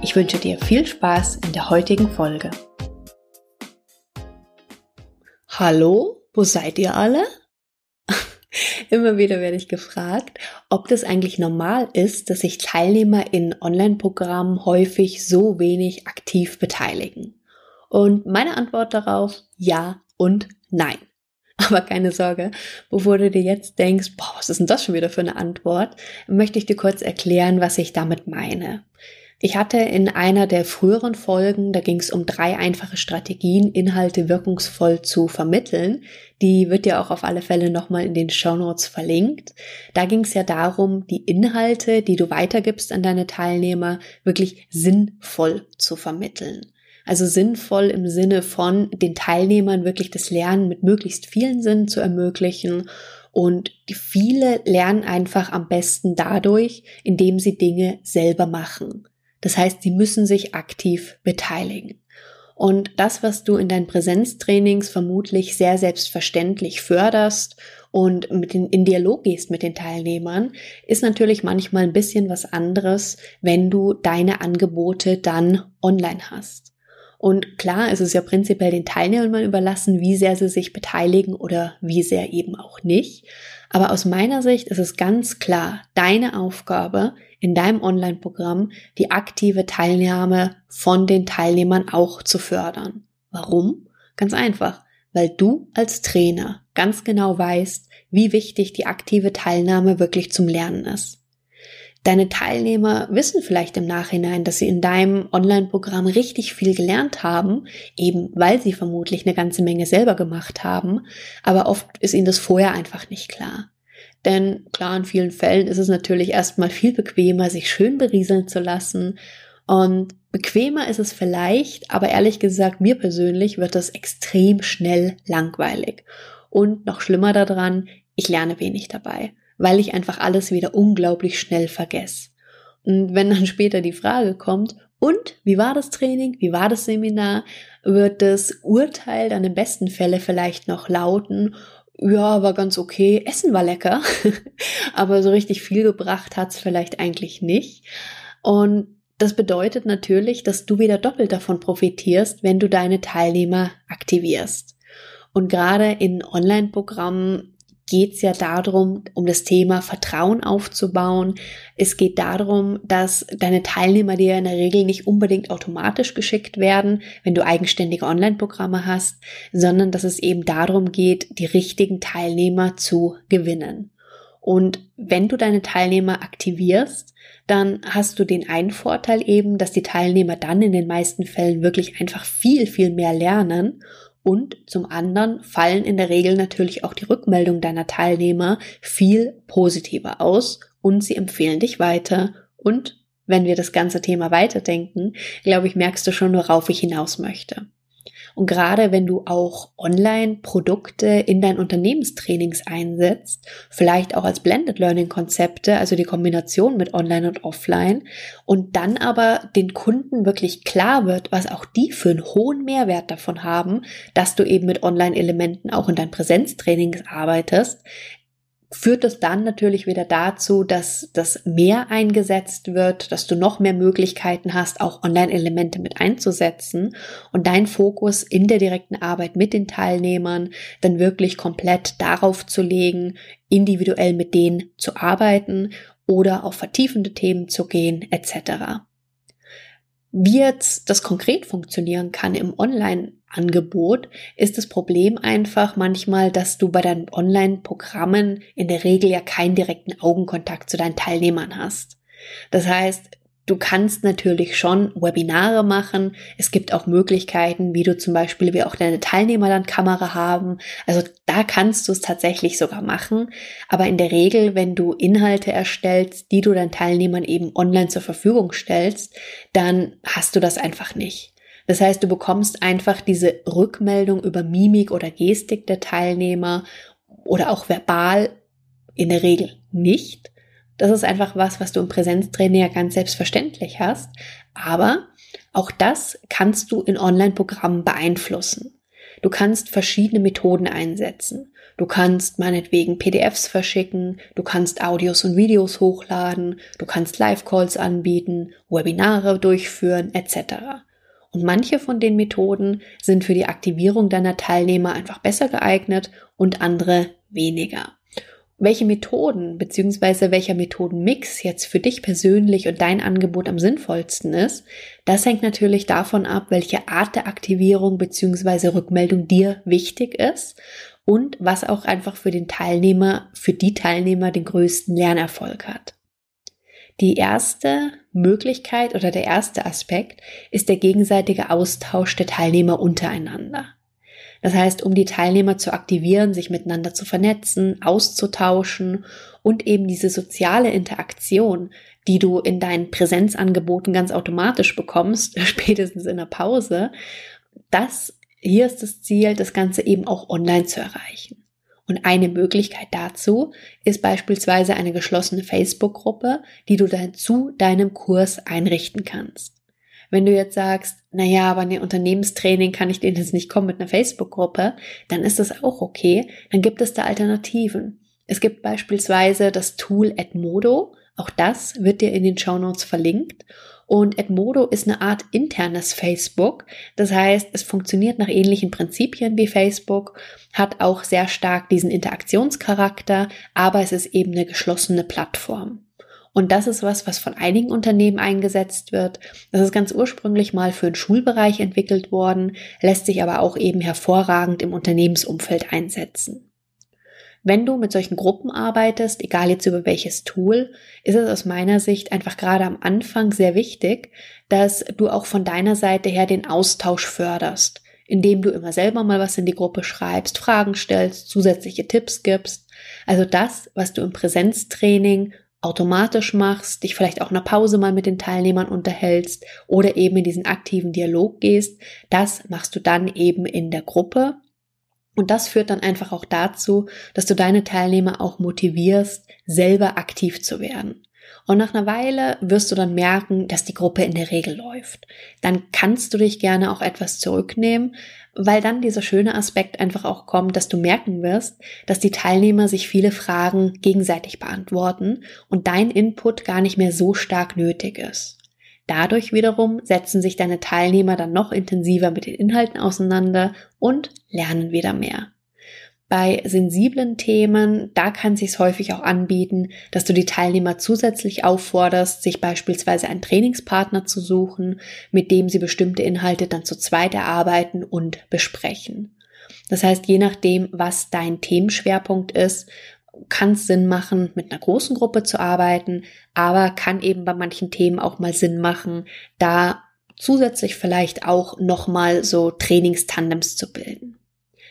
Ich wünsche dir viel Spaß in der heutigen Folge. Hallo, wo seid ihr alle? Immer wieder werde ich gefragt, ob das eigentlich normal ist, dass sich Teilnehmer in Online-Programmen häufig so wenig aktiv beteiligen. Und meine Antwort darauf, ja und nein. Aber keine Sorge, bevor du dir jetzt denkst, boah, was ist denn das schon wieder für eine Antwort, möchte ich dir kurz erklären, was ich damit meine. Ich hatte in einer der früheren Folgen, da ging es um drei einfache Strategien, Inhalte wirkungsvoll zu vermitteln. Die wird dir auch auf alle Fälle nochmal in den Show Notes verlinkt. Da ging es ja darum, die Inhalte, die du weitergibst an deine Teilnehmer, wirklich sinnvoll zu vermitteln. Also sinnvoll im Sinne von den Teilnehmern wirklich das Lernen mit möglichst vielen Sinnen zu ermöglichen und viele lernen einfach am besten dadurch, indem sie Dinge selber machen. Das heißt, sie müssen sich aktiv beteiligen. Und das, was du in deinen Präsenztrainings vermutlich sehr selbstverständlich förderst und mit den, in Dialog gehst mit den Teilnehmern, ist natürlich manchmal ein bisschen was anderes, wenn du deine Angebote dann online hast. Und klar ist es ja prinzipiell den Teilnehmern überlassen, wie sehr sie sich beteiligen oder wie sehr eben auch nicht. Aber aus meiner Sicht ist es ganz klar deine Aufgabe in deinem Online-Programm, die aktive Teilnahme von den Teilnehmern auch zu fördern. Warum? Ganz einfach, weil du als Trainer ganz genau weißt, wie wichtig die aktive Teilnahme wirklich zum Lernen ist. Deine Teilnehmer wissen vielleicht im Nachhinein, dass sie in deinem Online-Programm richtig viel gelernt haben, eben weil sie vermutlich eine ganze Menge selber gemacht haben, aber oft ist ihnen das vorher einfach nicht klar. Denn klar, in vielen Fällen ist es natürlich erstmal viel bequemer, sich schön berieseln zu lassen. Und bequemer ist es vielleicht, aber ehrlich gesagt, mir persönlich wird das extrem schnell langweilig. Und noch schlimmer daran, ich lerne wenig dabei weil ich einfach alles wieder unglaublich schnell vergesse. Und wenn dann später die Frage kommt, und wie war das Training, wie war das Seminar, wird das Urteil dann im besten Fälle vielleicht noch lauten, ja, war ganz okay, Essen war lecker, aber so richtig viel gebracht hat's vielleicht eigentlich nicht. Und das bedeutet natürlich, dass du wieder doppelt davon profitierst, wenn du deine Teilnehmer aktivierst. Und gerade in Online-Programmen geht es ja darum, um das Thema Vertrauen aufzubauen. Es geht darum, dass deine Teilnehmer dir in der Regel nicht unbedingt automatisch geschickt werden, wenn du eigenständige Online-Programme hast, sondern dass es eben darum geht, die richtigen Teilnehmer zu gewinnen. Und wenn du deine Teilnehmer aktivierst, dann hast du den einen Vorteil eben, dass die Teilnehmer dann in den meisten Fällen wirklich einfach viel, viel mehr lernen und zum anderen fallen in der Regel natürlich auch die Rückmeldungen deiner Teilnehmer viel positiver aus und sie empfehlen dich weiter. Und wenn wir das ganze Thema weiterdenken, glaube ich, merkst du schon, worauf ich hinaus möchte. Und gerade wenn du auch Online-Produkte in dein Unternehmenstrainings einsetzt, vielleicht auch als Blended Learning Konzepte, also die Kombination mit Online und Offline, und dann aber den Kunden wirklich klar wird, was auch die für einen hohen Mehrwert davon haben, dass du eben mit Online-Elementen auch in dein Präsenztrainings arbeitest, führt es dann natürlich wieder dazu, dass das mehr eingesetzt wird, dass du noch mehr Möglichkeiten hast, auch Online-Elemente mit einzusetzen und dein Fokus in der direkten Arbeit mit den Teilnehmern dann wirklich komplett darauf zu legen, individuell mit denen zu arbeiten oder auf vertiefende Themen zu gehen, etc. Wie jetzt das konkret funktionieren kann im Online-Angebot, ist das Problem einfach manchmal, dass du bei deinen Online-Programmen in der Regel ja keinen direkten Augenkontakt zu deinen Teilnehmern hast. Das heißt, Du kannst natürlich schon Webinare machen. Es gibt auch Möglichkeiten, wie du zum Beispiel, wie auch deine Teilnehmer dann Kamera haben. Also da kannst du es tatsächlich sogar machen. Aber in der Regel, wenn du Inhalte erstellst, die du deinen Teilnehmern eben online zur Verfügung stellst, dann hast du das einfach nicht. Das heißt, du bekommst einfach diese Rückmeldung über Mimik oder Gestik der Teilnehmer oder auch verbal in der Regel nicht. Das ist einfach was, was du im Präsenztraining ja ganz selbstverständlich hast. Aber auch das kannst du in Online-Programmen beeinflussen. Du kannst verschiedene Methoden einsetzen. Du kannst meinetwegen PDFs verschicken, du kannst Audios und Videos hochladen, du kannst Live-Calls anbieten, Webinare durchführen, etc. Und manche von den Methoden sind für die Aktivierung deiner Teilnehmer einfach besser geeignet und andere weniger. Welche Methoden bzw. welcher Methodenmix jetzt für dich persönlich und dein Angebot am sinnvollsten ist, das hängt natürlich davon ab, welche Art der Aktivierung bzw. Rückmeldung dir wichtig ist und was auch einfach für den Teilnehmer, für die Teilnehmer den größten Lernerfolg hat. Die erste Möglichkeit oder der erste Aspekt ist der gegenseitige Austausch der Teilnehmer untereinander. Das heißt, um die Teilnehmer zu aktivieren, sich miteinander zu vernetzen, auszutauschen und eben diese soziale Interaktion, die du in deinen Präsenzangeboten ganz automatisch bekommst, spätestens in der Pause, das hier ist das Ziel, das Ganze eben auch online zu erreichen. Und eine Möglichkeit dazu ist beispielsweise eine geschlossene Facebook-Gruppe, die du dann zu deinem Kurs einrichten kannst. Wenn du jetzt sagst, na ja, aber ein Unternehmenstraining kann ich denen jetzt nicht kommen mit einer Facebook-Gruppe, dann ist das auch okay. Dann gibt es da Alternativen. Es gibt beispielsweise das Tool Edmodo. Auch das wird dir in den Show Notes verlinkt. Und Edmodo ist eine Art internes Facebook. Das heißt, es funktioniert nach ähnlichen Prinzipien wie Facebook, hat auch sehr stark diesen Interaktionscharakter, aber es ist eben eine geschlossene Plattform. Und das ist was, was von einigen Unternehmen eingesetzt wird. Das ist ganz ursprünglich mal für den Schulbereich entwickelt worden, lässt sich aber auch eben hervorragend im Unternehmensumfeld einsetzen. Wenn du mit solchen Gruppen arbeitest, egal jetzt über welches Tool, ist es aus meiner Sicht einfach gerade am Anfang sehr wichtig, dass du auch von deiner Seite her den Austausch förderst, indem du immer selber mal was in die Gruppe schreibst, Fragen stellst, zusätzliche Tipps gibst. Also das, was du im Präsenztraining automatisch machst, dich vielleicht auch in einer Pause mal mit den Teilnehmern unterhältst oder eben in diesen aktiven Dialog gehst, das machst du dann eben in der Gruppe. Und das führt dann einfach auch dazu, dass du deine Teilnehmer auch motivierst, selber aktiv zu werden. Und nach einer Weile wirst du dann merken, dass die Gruppe in der Regel läuft. Dann kannst du dich gerne auch etwas zurücknehmen, weil dann dieser schöne Aspekt einfach auch kommt, dass du merken wirst, dass die Teilnehmer sich viele Fragen gegenseitig beantworten und dein Input gar nicht mehr so stark nötig ist. Dadurch wiederum setzen sich deine Teilnehmer dann noch intensiver mit den Inhalten auseinander und lernen wieder mehr. Bei sensiblen Themen, da kann es sich häufig auch anbieten, dass du die Teilnehmer zusätzlich aufforderst, sich beispielsweise einen Trainingspartner zu suchen, mit dem sie bestimmte Inhalte dann zu zweit erarbeiten und besprechen. Das heißt, je nachdem, was dein Themenschwerpunkt ist, kann es Sinn machen, mit einer großen Gruppe zu arbeiten, aber kann eben bei manchen Themen auch mal Sinn machen, da zusätzlich vielleicht auch nochmal so Trainingstandems zu bilden.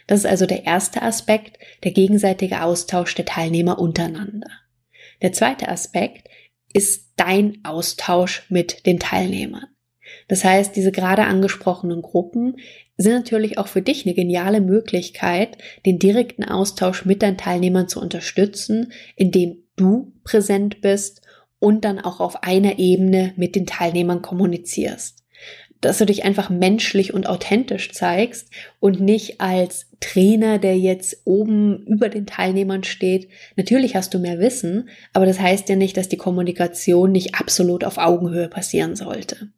Das ist also der erste Aspekt, der gegenseitige Austausch der Teilnehmer untereinander. Der zweite Aspekt ist dein Austausch mit den Teilnehmern. Das heißt, diese gerade angesprochenen Gruppen sind natürlich auch für dich eine geniale Möglichkeit, den direkten Austausch mit deinen Teilnehmern zu unterstützen, indem du präsent bist und dann auch auf einer Ebene mit den Teilnehmern kommunizierst dass du dich einfach menschlich und authentisch zeigst und nicht als Trainer, der jetzt oben über den Teilnehmern steht. Natürlich hast du mehr Wissen, aber das heißt ja nicht, dass die Kommunikation nicht absolut auf Augenhöhe passieren sollte.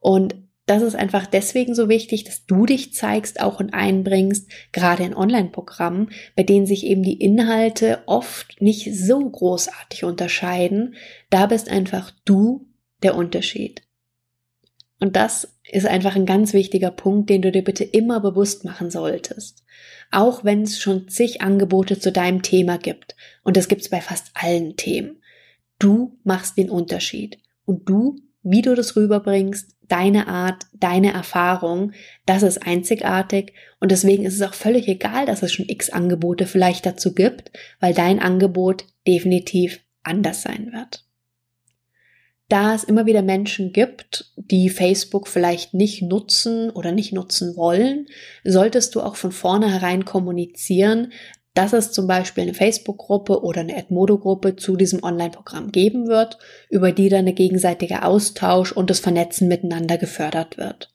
Und das ist einfach deswegen so wichtig, dass du dich zeigst auch und einbringst, gerade in Online-Programmen, bei denen sich eben die Inhalte oft nicht so großartig unterscheiden. Da bist einfach du der Unterschied. Und das ist einfach ein ganz wichtiger Punkt, den du dir bitte immer bewusst machen solltest. Auch wenn es schon zig Angebote zu deinem Thema gibt. Und das gibt es bei fast allen Themen. Du machst den Unterschied. Und du, wie du das rüberbringst, deine Art, deine Erfahrung, das ist einzigartig. Und deswegen ist es auch völlig egal, dass es schon x Angebote vielleicht dazu gibt, weil dein Angebot definitiv anders sein wird. Da es immer wieder Menschen gibt, die Facebook vielleicht nicht nutzen oder nicht nutzen wollen, solltest du auch von vornherein kommunizieren, dass es zum Beispiel eine Facebook-Gruppe oder eine Edmodo-Gruppe zu diesem Online-Programm geben wird, über die dann der gegenseitige Austausch und das Vernetzen miteinander gefördert wird.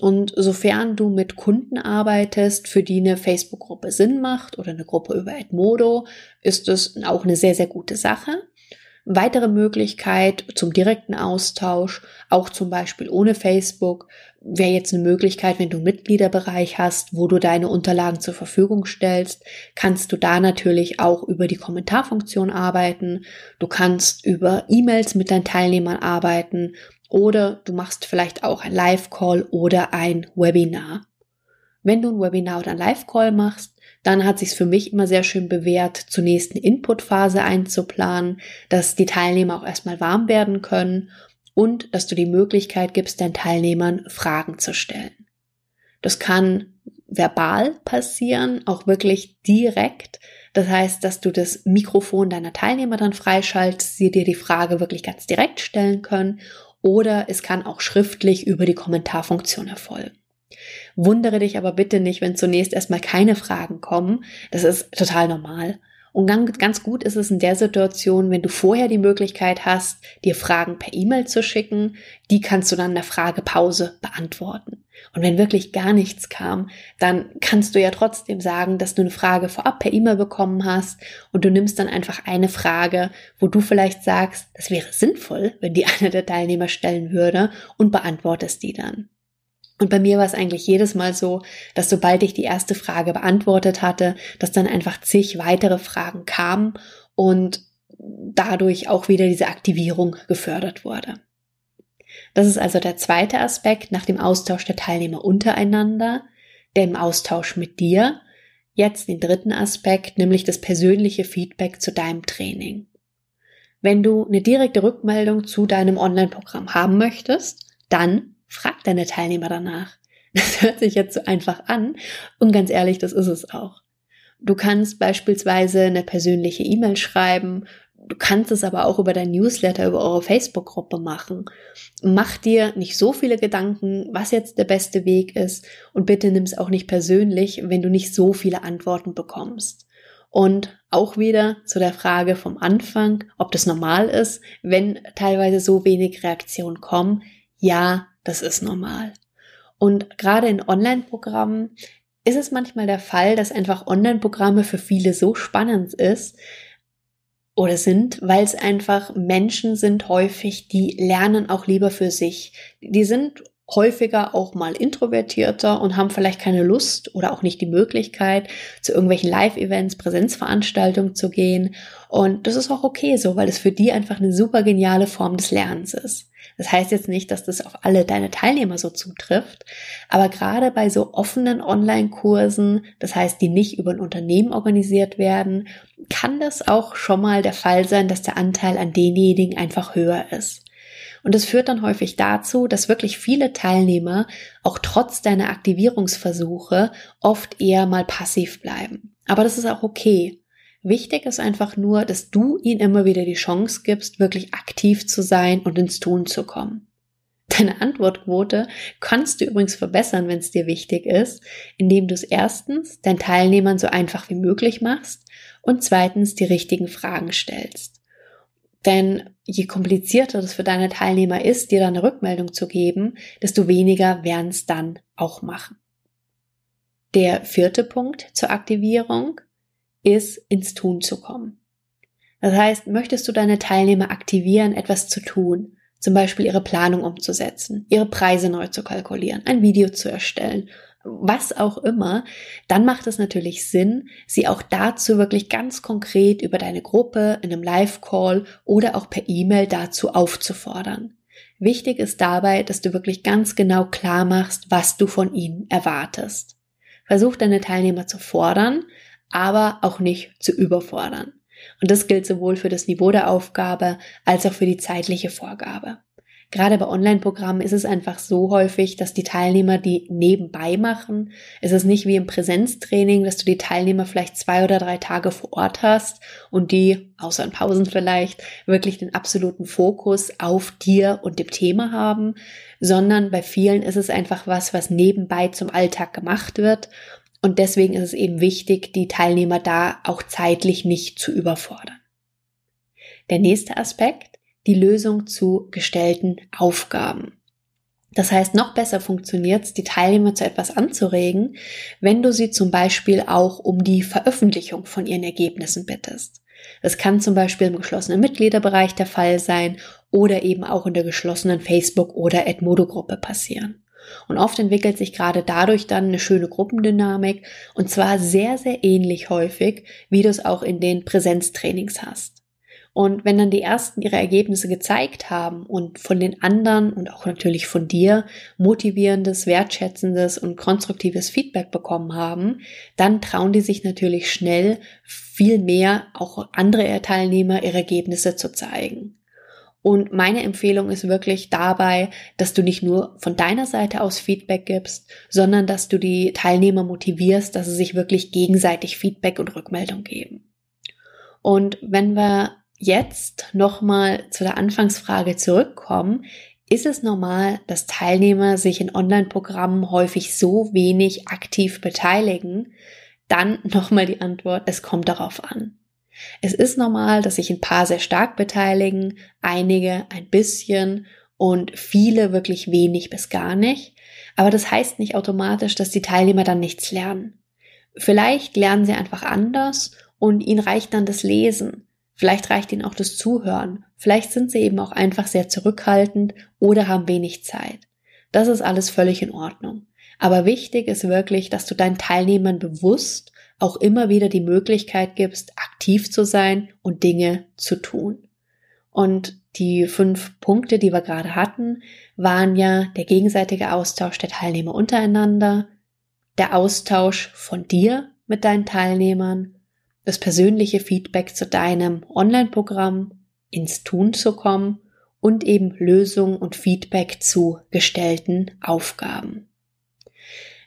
Und sofern du mit Kunden arbeitest, für die eine Facebook-Gruppe Sinn macht oder eine Gruppe über Edmodo, ist es auch eine sehr, sehr gute Sache. Weitere Möglichkeit zum direkten Austausch, auch zum Beispiel ohne Facebook, wäre jetzt eine Möglichkeit, wenn du einen Mitgliederbereich hast, wo du deine Unterlagen zur Verfügung stellst, kannst du da natürlich auch über die Kommentarfunktion arbeiten. Du kannst über E-Mails mit deinen Teilnehmern arbeiten oder du machst vielleicht auch ein Live-Call oder ein Webinar. Wenn du ein Webinar oder ein Live-Call machst, dann hat sich für mich immer sehr schön bewährt, zunächst eine Input-Phase einzuplanen, dass die Teilnehmer auch erstmal warm werden können und dass du die Möglichkeit gibst, deinen Teilnehmern Fragen zu stellen. Das kann verbal passieren, auch wirklich direkt. Das heißt, dass du das Mikrofon deiner Teilnehmer dann freischaltest, sie dir die Frage wirklich ganz direkt stellen können oder es kann auch schriftlich über die Kommentarfunktion erfolgen. Wundere dich aber bitte nicht, wenn zunächst erstmal keine Fragen kommen. Das ist total normal. Und ganz gut ist es in der Situation, wenn du vorher die Möglichkeit hast, dir Fragen per E-Mail zu schicken, die kannst du dann in der Fragepause beantworten. Und wenn wirklich gar nichts kam, dann kannst du ja trotzdem sagen, dass du eine Frage vorab per E-Mail bekommen hast und du nimmst dann einfach eine Frage, wo du vielleicht sagst, das wäre sinnvoll, wenn die einer der Teilnehmer stellen würde und beantwortest die dann. Und bei mir war es eigentlich jedes Mal so, dass sobald ich die erste Frage beantwortet hatte, dass dann einfach zig weitere Fragen kamen und dadurch auch wieder diese Aktivierung gefördert wurde. Das ist also der zweite Aspekt nach dem Austausch der Teilnehmer untereinander, dem Austausch mit dir. Jetzt den dritten Aspekt, nämlich das persönliche Feedback zu deinem Training. Wenn du eine direkte Rückmeldung zu deinem Online-Programm haben möchtest, dann Frag deine Teilnehmer danach. Das hört sich jetzt so einfach an und ganz ehrlich, das ist es auch. Du kannst beispielsweise eine persönliche E-Mail schreiben, du kannst es aber auch über dein Newsletter, über eure Facebook-Gruppe machen. Mach dir nicht so viele Gedanken, was jetzt der beste Weg ist und bitte nimm es auch nicht persönlich, wenn du nicht so viele Antworten bekommst. Und auch wieder zu der Frage vom Anfang, ob das normal ist, wenn teilweise so wenig Reaktionen kommen. Ja, das ist normal. Und gerade in Online-Programmen ist es manchmal der Fall, dass einfach Online-Programme für viele so spannend ist oder sind, weil es einfach Menschen sind häufig, die lernen auch lieber für sich. Die sind häufiger auch mal introvertierter und haben vielleicht keine Lust oder auch nicht die Möglichkeit, zu irgendwelchen Live-Events, Präsenzveranstaltungen zu gehen. Und das ist auch okay so, weil es für die einfach eine super geniale Form des Lernens ist. Das heißt jetzt nicht, dass das auf alle deine Teilnehmer so zutrifft, aber gerade bei so offenen Online-Kursen, das heißt, die nicht über ein Unternehmen organisiert werden, kann das auch schon mal der Fall sein, dass der Anteil an denjenigen einfach höher ist. Und es führt dann häufig dazu, dass wirklich viele Teilnehmer auch trotz deiner Aktivierungsversuche oft eher mal passiv bleiben. Aber das ist auch okay. Wichtig ist einfach nur, dass du ihnen immer wieder die Chance gibst, wirklich aktiv zu sein und ins Tun zu kommen. Deine Antwortquote kannst du übrigens verbessern, wenn es dir wichtig ist, indem du es erstens deinen Teilnehmern so einfach wie möglich machst und zweitens die richtigen Fragen stellst. Denn je komplizierter das für deine Teilnehmer ist, dir dann eine Rückmeldung zu geben, desto weniger werden es dann auch machen. Der vierte Punkt zur Aktivierung ist, ins Tun zu kommen. Das heißt, möchtest du deine Teilnehmer aktivieren, etwas zu tun, zum Beispiel ihre Planung umzusetzen, ihre Preise neu zu kalkulieren, ein Video zu erstellen was auch immer, dann macht es natürlich Sinn, sie auch dazu wirklich ganz konkret über deine Gruppe in einem Live-Call oder auch per E-Mail dazu aufzufordern. Wichtig ist dabei, dass du wirklich ganz genau klar machst, was du von ihnen erwartest. Versuch deine Teilnehmer zu fordern, aber auch nicht zu überfordern. Und das gilt sowohl für das Niveau der Aufgabe als auch für die zeitliche Vorgabe. Gerade bei Online-Programmen ist es einfach so häufig, dass die Teilnehmer die nebenbei machen. Es ist nicht wie im Präsenztraining, dass du die Teilnehmer vielleicht zwei oder drei Tage vor Ort hast und die, außer in Pausen vielleicht, wirklich den absoluten Fokus auf dir und dem Thema haben, sondern bei vielen ist es einfach was, was nebenbei zum Alltag gemacht wird. Und deswegen ist es eben wichtig, die Teilnehmer da auch zeitlich nicht zu überfordern. Der nächste Aspekt die Lösung zu gestellten Aufgaben. Das heißt, noch besser funktioniert es, die Teilnehmer zu etwas anzuregen, wenn du sie zum Beispiel auch um die Veröffentlichung von ihren Ergebnissen bittest. Das kann zum Beispiel im geschlossenen Mitgliederbereich der Fall sein oder eben auch in der geschlossenen Facebook- oder Edmodo-Gruppe passieren. Und oft entwickelt sich gerade dadurch dann eine schöne Gruppendynamik und zwar sehr, sehr ähnlich häufig, wie du es auch in den Präsenztrainings hast. Und wenn dann die ersten ihre Ergebnisse gezeigt haben und von den anderen und auch natürlich von dir motivierendes, wertschätzendes und konstruktives Feedback bekommen haben, dann trauen die sich natürlich schnell viel mehr auch andere Teilnehmer ihre Ergebnisse zu zeigen. Und meine Empfehlung ist wirklich dabei, dass du nicht nur von deiner Seite aus Feedback gibst, sondern dass du die Teilnehmer motivierst, dass sie sich wirklich gegenseitig Feedback und Rückmeldung geben. Und wenn wir jetzt nochmal zu der Anfangsfrage zurückkommen, ist es normal, dass Teilnehmer sich in Online-Programmen häufig so wenig aktiv beteiligen? Dann nochmal die Antwort, es kommt darauf an. Es ist normal, dass sich ein paar sehr stark beteiligen, einige ein bisschen und viele wirklich wenig bis gar nicht. Aber das heißt nicht automatisch, dass die Teilnehmer dann nichts lernen. Vielleicht lernen sie einfach anders und ihnen reicht dann das Lesen. Vielleicht reicht ihnen auch das Zuhören. Vielleicht sind sie eben auch einfach sehr zurückhaltend oder haben wenig Zeit. Das ist alles völlig in Ordnung. Aber wichtig ist wirklich, dass du deinen Teilnehmern bewusst auch immer wieder die Möglichkeit gibst, aktiv zu sein und Dinge zu tun. Und die fünf Punkte, die wir gerade hatten, waren ja der gegenseitige Austausch der Teilnehmer untereinander, der Austausch von dir mit deinen Teilnehmern, das persönliche Feedback zu deinem Online-Programm, ins Tun zu kommen und eben Lösung und Feedback zu gestellten Aufgaben.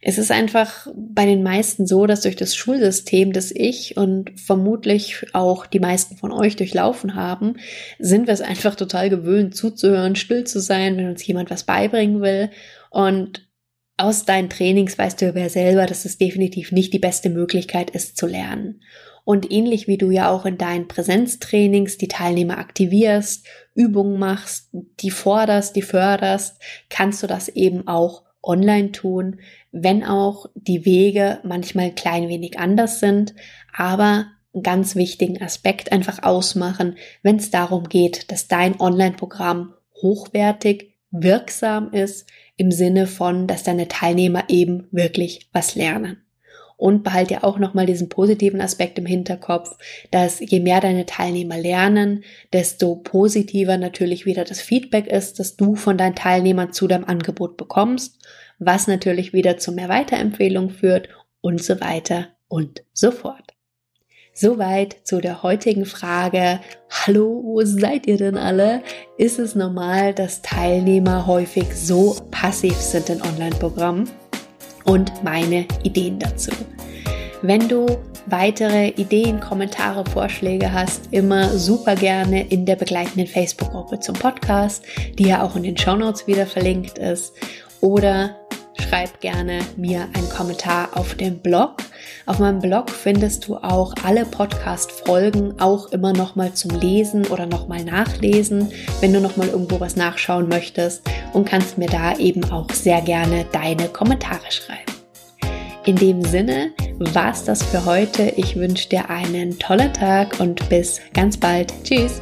Es ist einfach bei den meisten so, dass durch das Schulsystem, das ich und vermutlich auch die meisten von euch durchlaufen haben, sind wir es einfach total gewöhnt, zuzuhören, still zu sein, wenn uns jemand was beibringen will. Und aus deinen Trainings weißt du ja selber, dass es definitiv nicht die beste Möglichkeit ist zu lernen. Und ähnlich wie du ja auch in deinen Präsenztrainings die Teilnehmer aktivierst, Übungen machst, die forderst, die förderst, kannst du das eben auch online tun, wenn auch die Wege manchmal ein klein wenig anders sind, aber einen ganz wichtigen Aspekt einfach ausmachen, wenn es darum geht, dass dein Online-Programm hochwertig, wirksam ist, im Sinne von, dass deine Teilnehmer eben wirklich was lernen. Und behalte auch nochmal diesen positiven Aspekt im Hinterkopf, dass je mehr deine Teilnehmer lernen, desto positiver natürlich wieder das Feedback ist, das du von deinen Teilnehmern zu deinem Angebot bekommst, was natürlich wieder zu mehr Weiterempfehlung führt und so weiter und so fort. Soweit zu der heutigen Frage. Hallo, wo seid ihr denn alle? Ist es normal, dass Teilnehmer häufig so passiv sind in Online-Programmen? Und meine Ideen dazu. Wenn du weitere Ideen, Kommentare, Vorschläge hast, immer super gerne in der begleitenden Facebook-Gruppe zum Podcast, die ja auch in den Show Notes wieder verlinkt ist. Oder schreib gerne mir einen Kommentar auf dem Blog. Auf meinem Blog findest du auch alle Podcast-Folgen auch immer nochmal zum Lesen oder nochmal nachlesen, wenn du nochmal irgendwo was nachschauen möchtest und kannst mir da eben auch sehr gerne deine Kommentare schreiben. In dem Sinne war's das für heute. Ich wünsche dir einen tollen Tag und bis ganz bald. Tschüss.